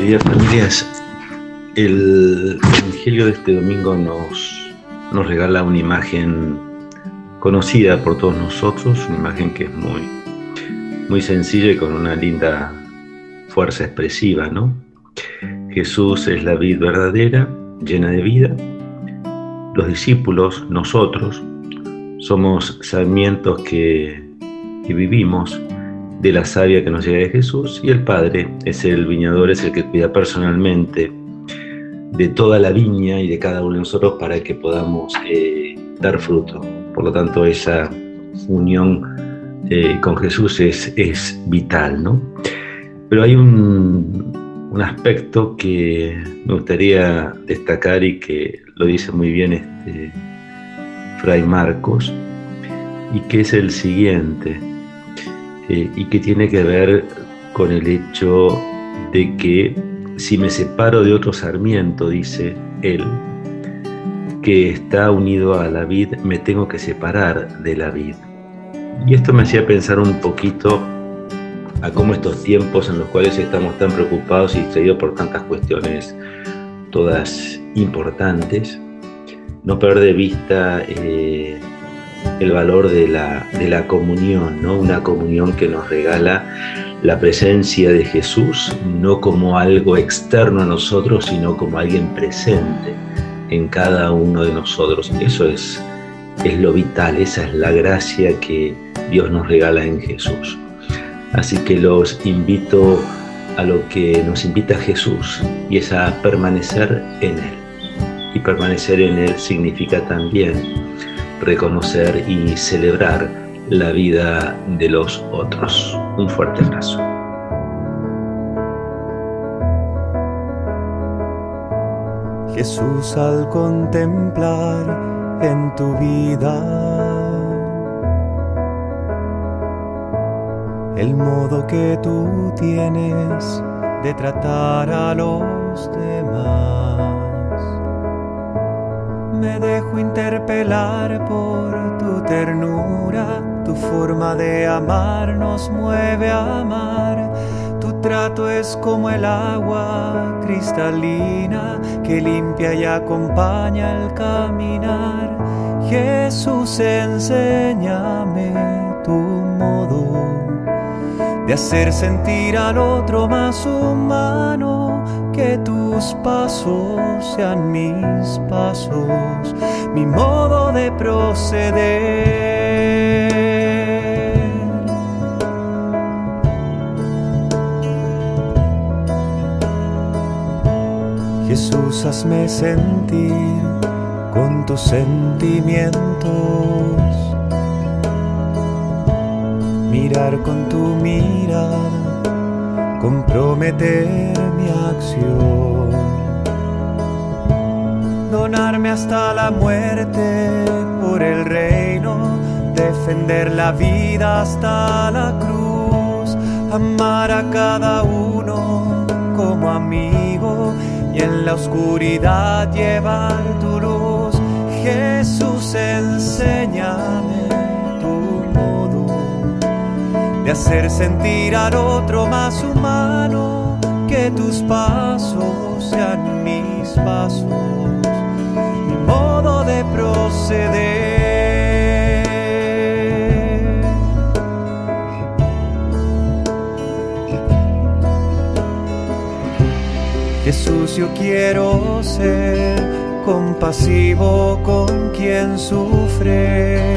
queridas familias, el Evangelio de este domingo nos, nos regala una imagen conocida por todos nosotros, una imagen que es muy, muy sencilla y con una linda fuerza expresiva, ¿no? Jesús es la vid verdadera, llena de vida. Los discípulos, nosotros, somos sarmientos que, que vivimos de la savia que nos llega de Jesús y el Padre es el viñador, es el que cuida personalmente de toda la viña y de cada uno de nosotros para que podamos eh, dar fruto. Por lo tanto, esa unión eh, con Jesús es, es, vital, ¿no? Pero hay un, un, aspecto que me gustaría destacar y que lo dice muy bien este Fray Marcos, y que es el siguiente eh, y que tiene que ver con el hecho de que si me separo de otro sarmiento, dice él, que está unido a la vid, me tengo que separar de la vid. Y esto me hacía pensar un poquito a cómo estos tiempos en los cuales estamos tan preocupados y distraídos por tantas cuestiones, todas importantes, no perder de vista eh, el valor de la, de la comunión, ¿no? una comunión que nos regala la presencia de Jesús, no como algo externo a nosotros, sino como alguien presente en cada uno de nosotros. Eso es, es lo vital, esa es la gracia que Dios nos regala en Jesús. Así que los invito a lo que nos invita Jesús y es a permanecer en Él. Y permanecer en Él significa también reconocer y celebrar la vida de los otros. Un fuerte abrazo. Jesús al contemplar en tu vida el modo que tú tienes de tratar a los demás dejo interpelar por tu ternura, tu forma de amar nos mueve a amar. Tu trato es como el agua cristalina que limpia y acompaña el caminar. Jesús, enséñame tu modo de hacer sentir al otro más humano que tus pasos sean mis pasos, mi modo de proceder. Jesús, hazme sentir con tus sentimientos, mirar con tu mirada, comprometer mi acción donarme hasta la muerte por el reino, defender la vida hasta la cruz, amar a cada uno como amigo y en la oscuridad llevar tu luz. Jesús, enséñame tu modo de hacer sentir al otro más humano, que tus pasos sean mis pasos de proceder. Jesús, yo quiero ser compasivo con quien sufre,